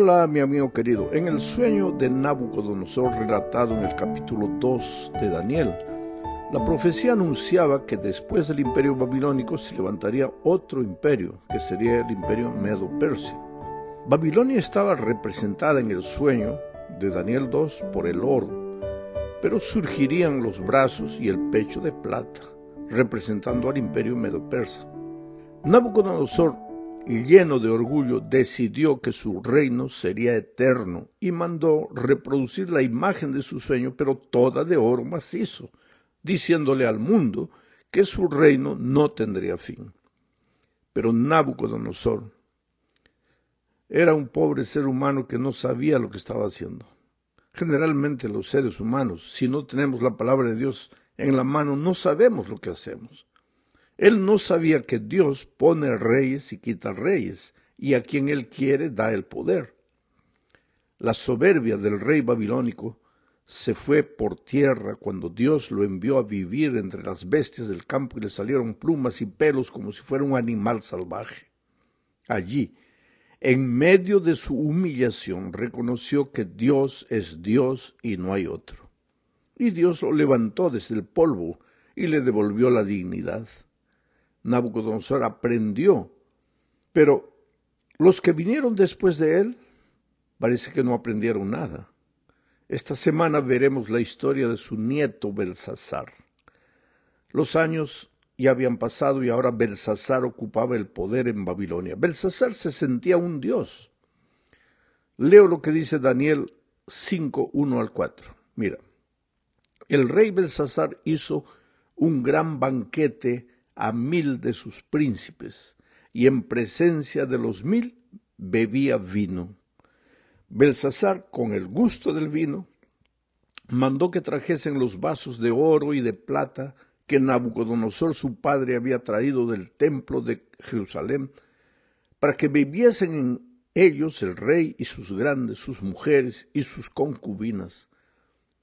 Hola mi amigo querido, en el sueño de Nabucodonosor relatado en el capítulo 2 de Daniel, la profecía anunciaba que después del imperio babilónico se levantaría otro imperio, que sería el imperio Medo-Persia. Babilonia estaba representada en el sueño de Daniel 2 por el oro, pero surgirían los brazos y el pecho de plata, representando al imperio Medo-Persa. Nabucodonosor lleno de orgullo, decidió que su reino sería eterno y mandó reproducir la imagen de su sueño, pero toda de oro macizo, diciéndole al mundo que su reino no tendría fin. Pero Nabucodonosor era un pobre ser humano que no sabía lo que estaba haciendo. Generalmente los seres humanos, si no tenemos la palabra de Dios en la mano, no sabemos lo que hacemos. Él no sabía que Dios pone reyes y quita reyes, y a quien Él quiere da el poder. La soberbia del rey babilónico se fue por tierra cuando Dios lo envió a vivir entre las bestias del campo y le salieron plumas y pelos como si fuera un animal salvaje. Allí, en medio de su humillación, reconoció que Dios es Dios y no hay otro. Y Dios lo levantó desde el polvo y le devolvió la dignidad. Nabucodonosor aprendió, pero los que vinieron después de él parece que no aprendieron nada. Esta semana veremos la historia de su nieto Belsasar. Los años ya habían pasado y ahora Belsasar ocupaba el poder en Babilonia. Belsasar se sentía un dios. Leo lo que dice Daniel 5, 1 al 4. Mira, el rey Belsasar hizo un gran banquete a mil de sus príncipes, y en presencia de los mil bebía vino. Belsasar, con el gusto del vino, mandó que trajesen los vasos de oro y de plata que Nabucodonosor su padre había traído del templo de Jerusalén, para que bebiesen en ellos el rey y sus grandes, sus mujeres y sus concubinas.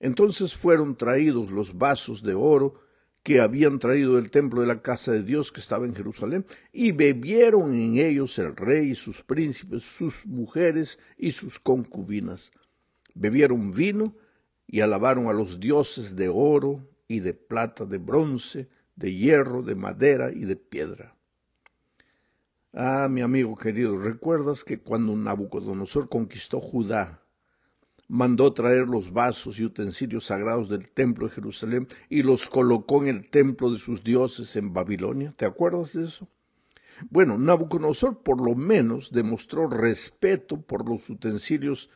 Entonces fueron traídos los vasos de oro que habían traído del templo de la casa de Dios que estaba en Jerusalén, y bebieron en ellos el rey y sus príncipes, sus mujeres y sus concubinas. Bebieron vino y alabaron a los dioses de oro y de plata, de bronce, de hierro, de madera y de piedra. Ah, mi amigo querido, ¿recuerdas que cuando Nabucodonosor conquistó Judá mandó traer los vasos y utensilios sagrados del templo de Jerusalén y los colocó en el templo de sus dioses en Babilonia. ¿Te acuerdas de eso? Bueno, Nabucodonosor por lo menos demostró respeto por los utensilios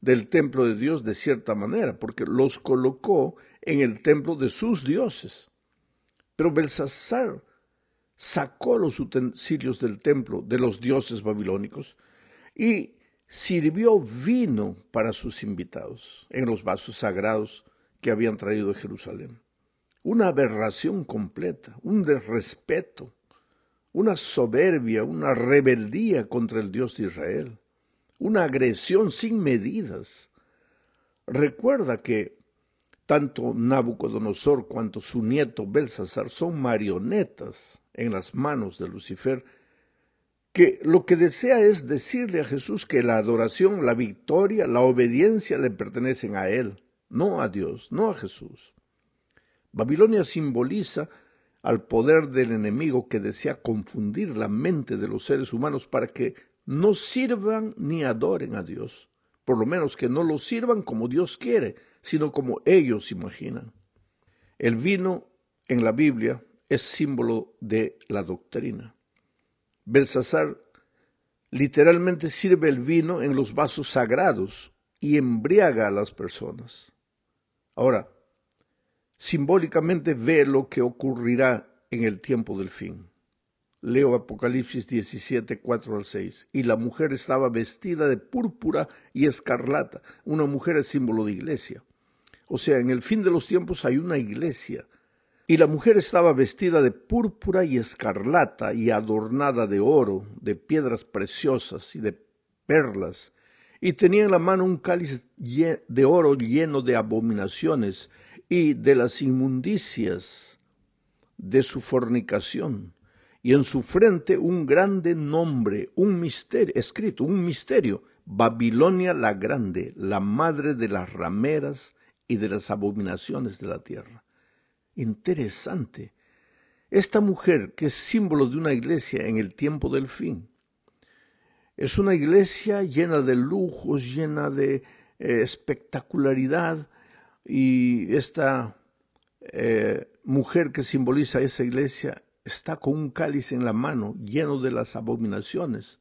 del templo de Dios de cierta manera, porque los colocó en el templo de sus dioses. Pero Belsasar sacó los utensilios del templo de los dioses babilónicos y sirvió vino para sus invitados en los vasos sagrados que habían traído de Jerusalén. Una aberración completa, un desrespeto, una soberbia, una rebeldía contra el Dios de Israel, una agresión sin medidas. Recuerda que tanto Nabucodonosor cuanto su nieto Belsasar son marionetas en las manos de Lucifer que lo que desea es decirle a Jesús que la adoración, la victoria, la obediencia le pertenecen a Él, no a Dios, no a Jesús. Babilonia simboliza al poder del enemigo que desea confundir la mente de los seres humanos para que no sirvan ni adoren a Dios, por lo menos que no lo sirvan como Dios quiere, sino como ellos imaginan. El vino en la Biblia es símbolo de la doctrina. Belsasar literalmente sirve el vino en los vasos sagrados y embriaga a las personas. Ahora, simbólicamente ve lo que ocurrirá en el tiempo del fin. Leo Apocalipsis 17, 4 al 6. Y la mujer estaba vestida de púrpura y escarlata. Una mujer es símbolo de iglesia. O sea, en el fin de los tiempos hay una iglesia y la mujer estaba vestida de púrpura y escarlata y adornada de oro, de piedras preciosas y de perlas, y tenía en la mano un cáliz de oro lleno de abominaciones y de las inmundicias de su fornicación, y en su frente un grande nombre, un misterio, escrito, un misterio, Babilonia la Grande, la madre de las rameras y de las abominaciones de la tierra. Interesante. Esta mujer, que es símbolo de una iglesia en el tiempo del fin, es una iglesia llena de lujos, llena de eh, espectacularidad, y esta eh, mujer que simboliza esa iglesia está con un cáliz en la mano lleno de las abominaciones.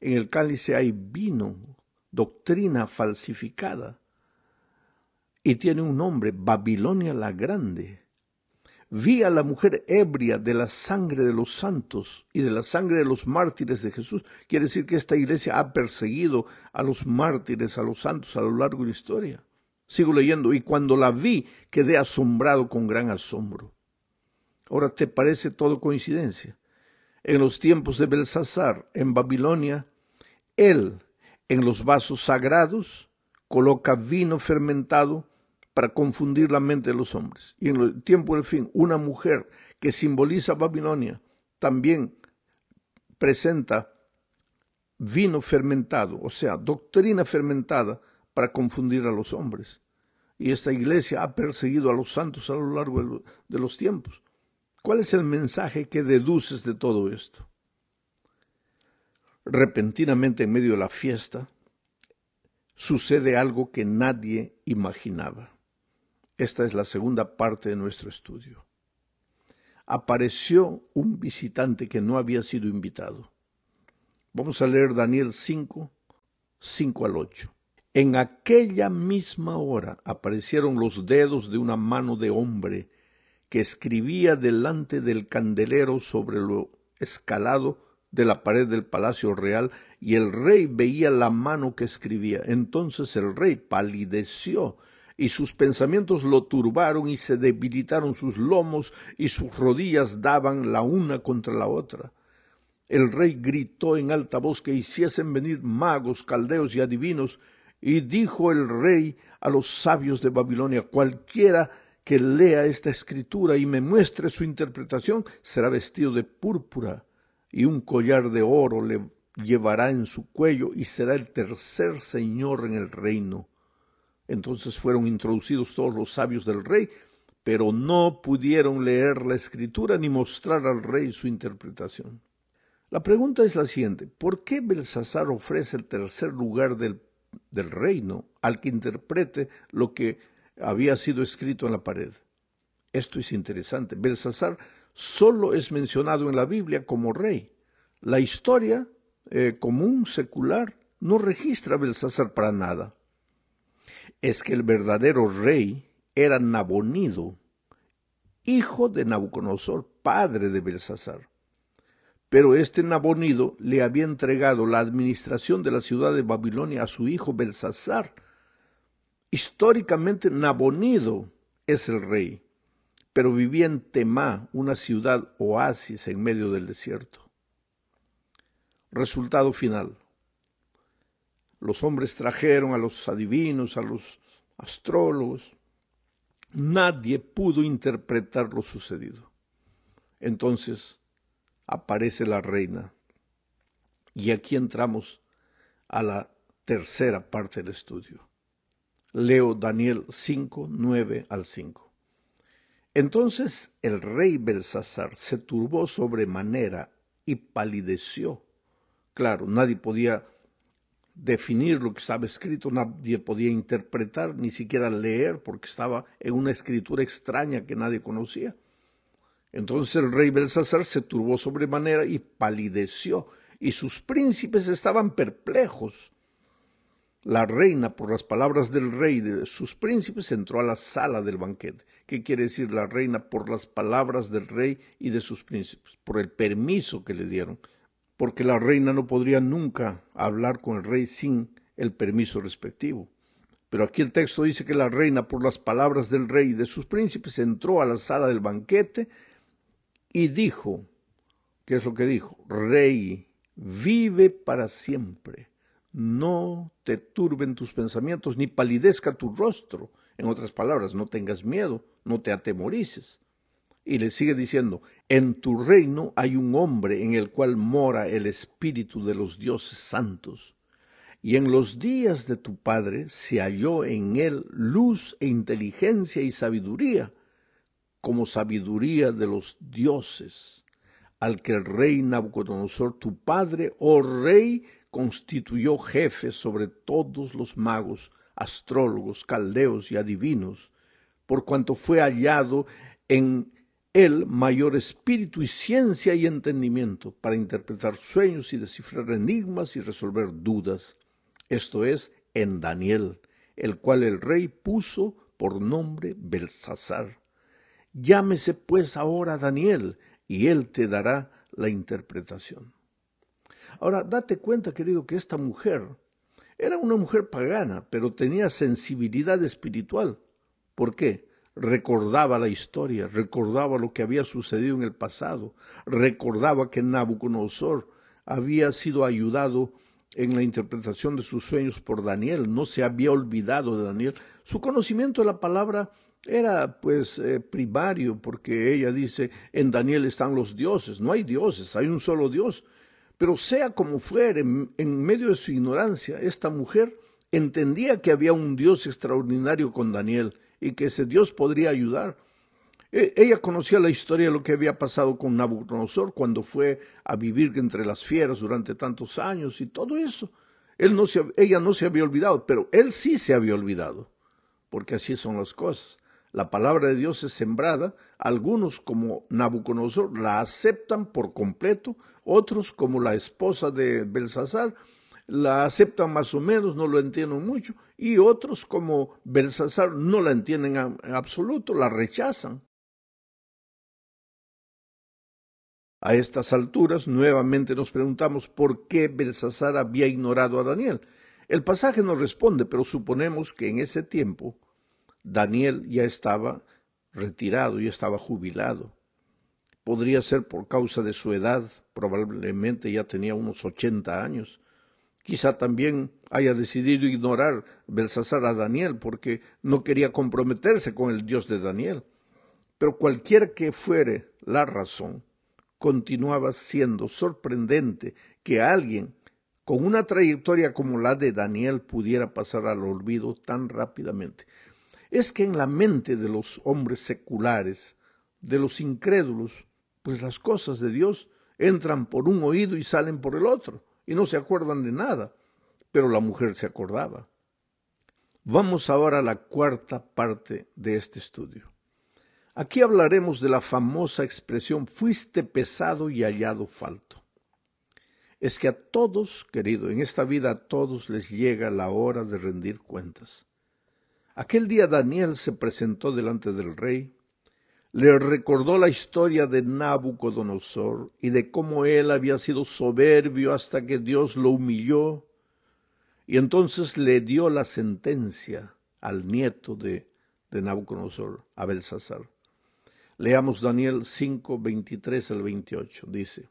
En el cáliz hay vino, doctrina falsificada, y tiene un nombre, Babilonia la Grande. Vi a la mujer ebria de la sangre de los santos y de la sangre de los mártires de Jesús. Quiere decir que esta iglesia ha perseguido a los mártires, a los santos a lo largo de la historia. Sigo leyendo, y cuando la vi quedé asombrado con gran asombro. Ahora, ¿te parece todo coincidencia? En los tiempos de Belsasar, en Babilonia, él, en los vasos sagrados, coloca vino fermentado para confundir la mente de los hombres. Y en el tiempo del fin, una mujer que simboliza Babilonia también presenta vino fermentado, o sea, doctrina fermentada para confundir a los hombres. Y esta iglesia ha perseguido a los santos a lo largo de los tiempos. ¿Cuál es el mensaje que deduces de todo esto? Repentinamente en medio de la fiesta sucede algo que nadie imaginaba. Esta es la segunda parte de nuestro estudio. Apareció un visitante que no había sido invitado. Vamos a leer Daniel 5, 5 al 8. En aquella misma hora aparecieron los dedos de una mano de hombre que escribía delante del candelero sobre lo escalado de la pared del palacio real, y el rey veía la mano que escribía. Entonces el rey palideció, y sus pensamientos lo turbaron, y se debilitaron sus lomos, y sus rodillas daban la una contra la otra. El rey gritó en alta voz que hiciesen venir magos, caldeos y adivinos, y dijo el rey a los sabios de Babilonia, cualquiera que lea esta escritura y me muestre su interpretación, será vestido de púrpura y un collar de oro le llevará en su cuello y será el tercer señor en el reino. Entonces fueron introducidos todos los sabios del rey, pero no pudieron leer la escritura ni mostrar al rey su interpretación. La pregunta es la siguiente, ¿por qué Belsasar ofrece el tercer lugar del reino al que interprete lo que había sido escrito en la pared. Esto es interesante. Belsasar solo es mencionado en la Biblia como rey. La historia eh, común, secular, no registra a Belsasar para nada. Es que el verdadero rey era Nabonido, hijo de Nabucodonosor, padre de Belsasar pero este Nabonido le había entregado la administración de la ciudad de Babilonia a su hijo Belsasar. Históricamente Nabonido es el rey, pero vivía en Temá, una ciudad oasis en medio del desierto. Resultado final. Los hombres trajeron a los adivinos, a los astrólogos. Nadie pudo interpretar lo sucedido. Entonces aparece la reina. Y aquí entramos a la tercera parte del estudio. Leo Daniel 5, 9 al 5. Entonces el rey Belsasar se turbó sobremanera y palideció. Claro, nadie podía definir lo que estaba escrito, nadie podía interpretar, ni siquiera leer, porque estaba en una escritura extraña que nadie conocía. Entonces el rey Belsasar se turbó sobremanera y palideció, y sus príncipes estaban perplejos. La reina, por las palabras del rey y de sus príncipes, entró a la sala del banquete. ¿Qué quiere decir la reina? Por las palabras del rey y de sus príncipes, por el permiso que le dieron, porque la reina no podría nunca hablar con el rey sin el permiso respectivo. Pero aquí el texto dice que la reina, por las palabras del rey y de sus príncipes, entró a la sala del banquete y dijo, ¿qué es lo que dijo? Rey, vive para siempre. No te turben tus pensamientos, ni palidezca tu rostro. En otras palabras, no tengas miedo, no te atemorices. Y le sigue diciendo, en tu reino hay un hombre en el cual mora el espíritu de los dioses santos. Y en los días de tu padre se halló en él luz e inteligencia y sabiduría, como sabiduría de los dioses, al que el rey Nabucodonosor, tu padre, oh rey, constituyó jefe sobre todos los magos, astrólogos, caldeos y adivinos, por cuanto fue hallado en él mayor espíritu y ciencia y entendimiento para interpretar sueños y descifrar enigmas y resolver dudas. Esto es, en Daniel, el cual el rey puso por nombre Belsasar. Llámese pues ahora Daniel, y él te dará la interpretación. Ahora, date cuenta, querido, que esta mujer era una mujer pagana, pero tenía sensibilidad espiritual. ¿Por qué? Recordaba la historia, recordaba lo que había sucedido en el pasado, recordaba que Nabucodonosor había sido ayudado en la interpretación de sus sueños por Daniel, no se había olvidado de Daniel. Su conocimiento de la palabra era pues eh, primario, porque ella dice, en Daniel están los dioses, no hay dioses, hay un solo Dios. Pero sea como fuere, en, medio de su ignorancia, esta mujer entendía que había un Dios extraordinario con Daniel y que ese Dios podría ayudar. E, ella conocía la historia de lo que había pasado con Nabucodonosor cuando fue a vivir entre las fieras durante tantos años y todo eso. Él no ella no se había olvidado, pero él sí se había olvidado, porque así son las cosas la palabra de Dios es sembrada, algunos como Nabucodonosor la aceptan por completo, otros como la esposa de Belsasar la aceptan más o menos, no lo entienden mucho, y otros como Belsasar no la entienden en absoluto, la rechazan. A estas alturas nuevamente nos preguntamos por qué Belsasar había ignorado a Daniel. El pasaje nos responde, pero suponemos que en ese tiempo Daniel ya estaba retirado, ya estaba jubilado. Podría ser por causa de su edad, probablemente ya tenía unos ochenta años. Quizá también haya decidido ignorar Belsasar a Daniel porque no quería comprometerse con el Dios de Daniel. Pero cualquier que fuere la razón, continuaba siendo sorprendente que alguien con una trayectoria como la de Daniel pudiera pasar al olvido tan rápidamente es que en la mente de los hombres seculares, de los incrédulos, pues las cosas de Dios entran por un oído y salen por el otro, y no se acuerdan de nada, pero la mujer se acordaba. Vamos ahora a la cuarta parte de este estudio. Aquí hablaremos de la famosa expresión fuiste pesado y hallado falto. Es que a todos, querido, en esta vida a todos les llega la hora de rendir cuentas. Aquel día Daniel se presentó delante del rey, le recordó la historia de Nabucodonosor y de cómo él había sido soberbio hasta que Dios lo humilló, y entonces le dio la sentencia al nieto de, Nabucodonosor, a. Leamos Daniel 5, 23 al 28. Dice,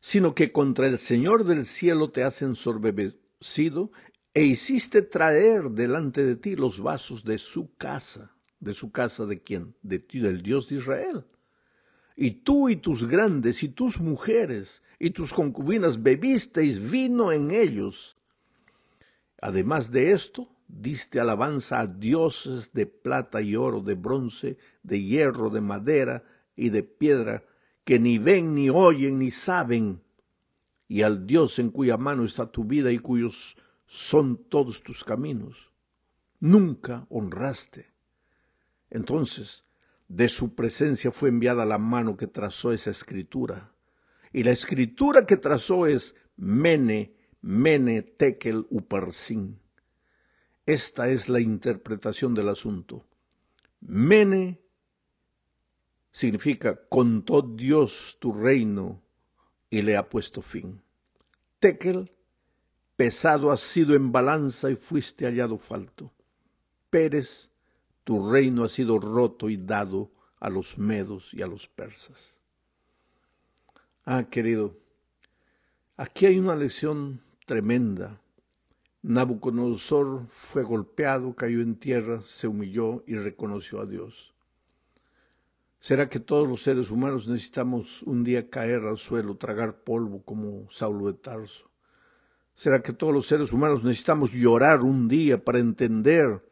sino que contra el Señor del cielo te has ensorbecido e hiciste traer delante de ti los vasos de su casa. ¿De su casa de quién? De ti, del Dios de Israel. Y tú y tus grandes y tus mujeres y tus concubinas bebisteis vino en ellos. Además de esto, diste alabanza a dioses de plata y oro, de bronce, de hierro, de madera y de piedra, que ni ven, ni oyen, ni saben, y al Dios en cuya mano está tu vida y cuyos son todos tus caminos. Nunca honraste. Entonces, de su presencia fue enviada la mano que trazó esa escritura. Y la escritura que trazó es Mene, Mene, Tekel, Uparsin. Esta es la interpretación del asunto. Mene significa contó Dios tu reino y le ha puesto fin. Tekel pesado has sido en balanza y fuiste hallado falto. Pérez, tu reino ha sido roto y dado a los medos y a los persas. Ah, querido, aquí hay una lección tremenda. Nabucodonosor fue golpeado, cayó en tierra, se humilló y reconoció a Dios. ¿Será que todos los seres humanos necesitamos un día caer al suelo, tragar polvo como Saulo de Tarso? ¿Será que todos los seres humanos necesitamos llorar un día para entender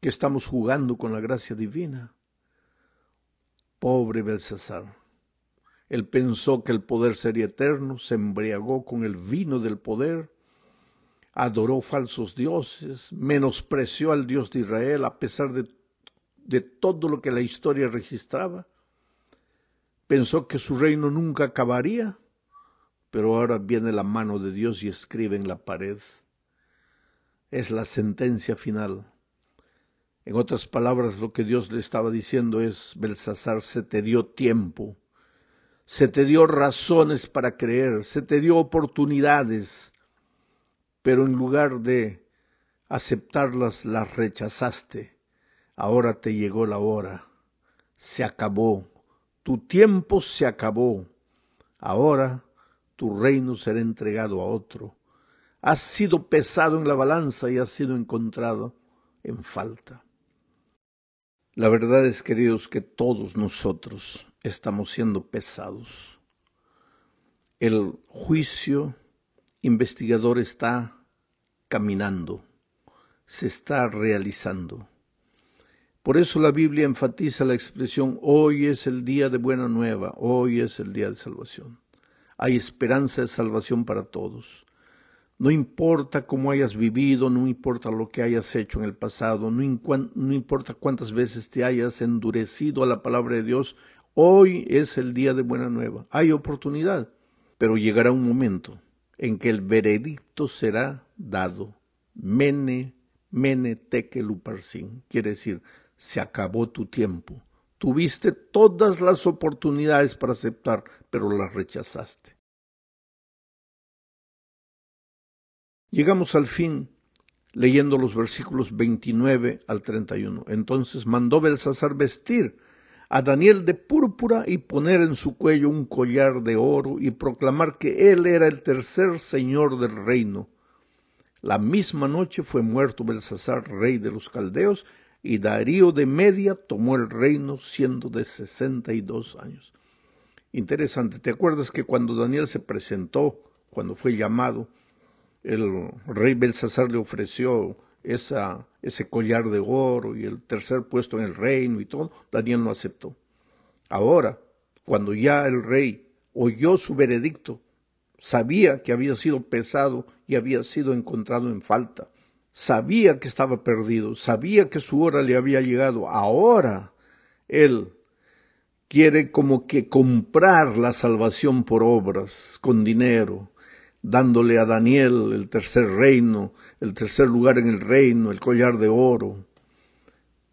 que estamos jugando con la gracia divina? Pobre Belsasar. Él pensó que el poder sería eterno, se embriagó con el vino del poder, adoró falsos dioses, menospreció al Dios de Israel a pesar de, de todo lo que la historia registraba. Pensó que su reino nunca acabaría, pero ahora viene la mano de Dios y escribe en la pared. Es la sentencia final. En otras palabras, lo que Dios le estaba diciendo es, Belsasar, se te dio tiempo se te dio razones para creer, se te dio oportunidades, pero en lugar de aceptarlas, las rechazaste. Ahora te llegó la hora, se acabó, tu tiempo se acabó, ahora tu reino será entregado a otro. Has sido pesado en la balanza y has sido encontrado en falta. La verdad es, queridos, que todos nosotros estamos siendo pesados. El juicio investigador está caminando, se está realizando. Por eso la Biblia enfatiza la expresión hoy es el día de buena nueva, hoy es el día de salvación. Hay esperanza de salvación para todos. No importa cómo hayas vivido, no importa lo que hayas hecho en el pasado, no, importa cuántas veces te hayas endurecido a la palabra de Dios Hoy es el día de buena nueva. Hay oportunidad, pero llegará un momento en que el veredicto será dado. Mene, mene tekeluparsin. Quiere decir, se acabó tu tiempo. Tuviste todas las oportunidades para aceptar, pero las rechazaste. Llegamos al fin leyendo los versículos 29 al 31. Entonces mandó Belsasar vestir a Daniel de púrpura y poner en su cuello un collar de oro y proclamar que él era el tercer señor del reino. La misma noche fue muerto Belsasar, rey de los caldeos, y Darío de Media tomó el reino siendo de sesenta y dos años. Interesante, ¿te acuerdas que cuando Daniel se presentó, cuando fue llamado, el rey Belsasar le ofreció ese collar de oro y el tercer puesto en el reino y todo, Daniel no aceptó. Ahora, cuando ya el rey oyó su veredicto, sabía que había sido pesado y había sido encontrado en falta, sabía que estaba perdido, sabía que su hora le había llegado, ahora él quiere como que comprar la salvación por obras, con dinero, dándole a Daniel el tercer reino, el tercer lugar en el reino, el collar de oro.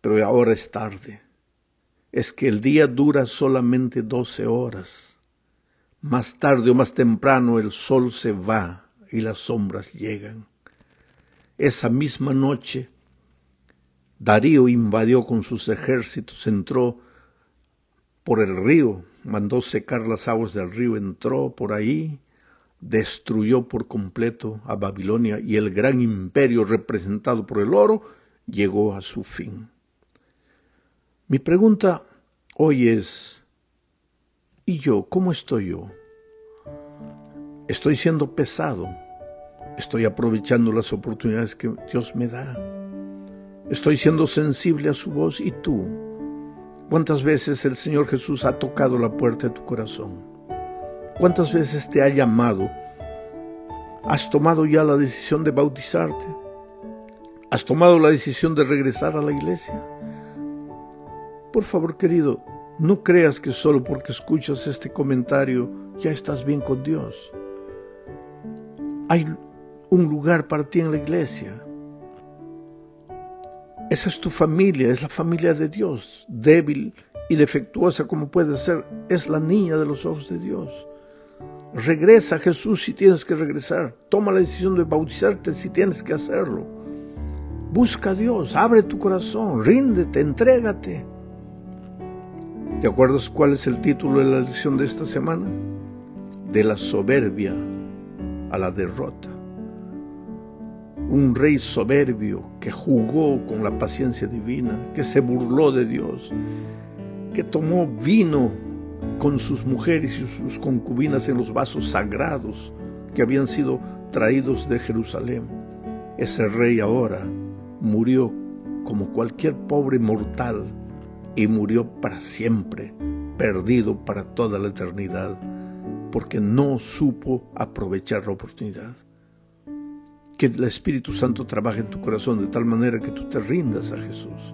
Pero ahora es tarde. Es que el día dura solamente doce horas. Más tarde o más temprano el sol se va y las sombras llegan. Esa misma noche, Darío invadió con sus ejércitos, entró por el río, mandó secar las aguas del río, entró por ahí, destruyó por completo a Babilonia y el gran imperio representado por el oro llegó a su fin. Mi pregunta hoy es, ¿y yo cómo estoy yo? Estoy siendo pesado, estoy aprovechando las oportunidades que Dios me da, estoy siendo sensible a su voz y tú. ¿Cuántas veces el Señor Jesús ha tocado la puerta de tu corazón? ¿Cuántas veces te ha llamado? ¿Has tomado ya la decisión de bautizarte? ¿Has tomado la decisión de regresar a la iglesia? Por favor, querido, no creas que solo porque escuchas este comentario ya estás bien con Dios. Hay un lugar para ti en la iglesia. Esa es tu familia, es la familia de Dios, débil y defectuosa como puede ser, es la niña de los ojos de Dios. Regresa a Jesús si tienes que regresar. Toma la decisión de bautizarte si tienes que hacerlo. Busca a Dios, abre tu corazón, ríndete, entrégate. ¿Te acuerdas cuál es el título de la lección de esta semana? De la soberbia a la derrota. Un rey soberbio que jugó con la paciencia divina, que se burló de Dios, que tomó vino con sus mujeres y sus concubinas en los vasos sagrados que habían sido traídos de Jerusalén. Ese rey ahora murió como cualquier pobre mortal y murió para siempre, perdido para toda la eternidad, porque no supo aprovechar la oportunidad. Que el Espíritu Santo trabaje en tu corazón de tal manera que tú te rindas a Jesús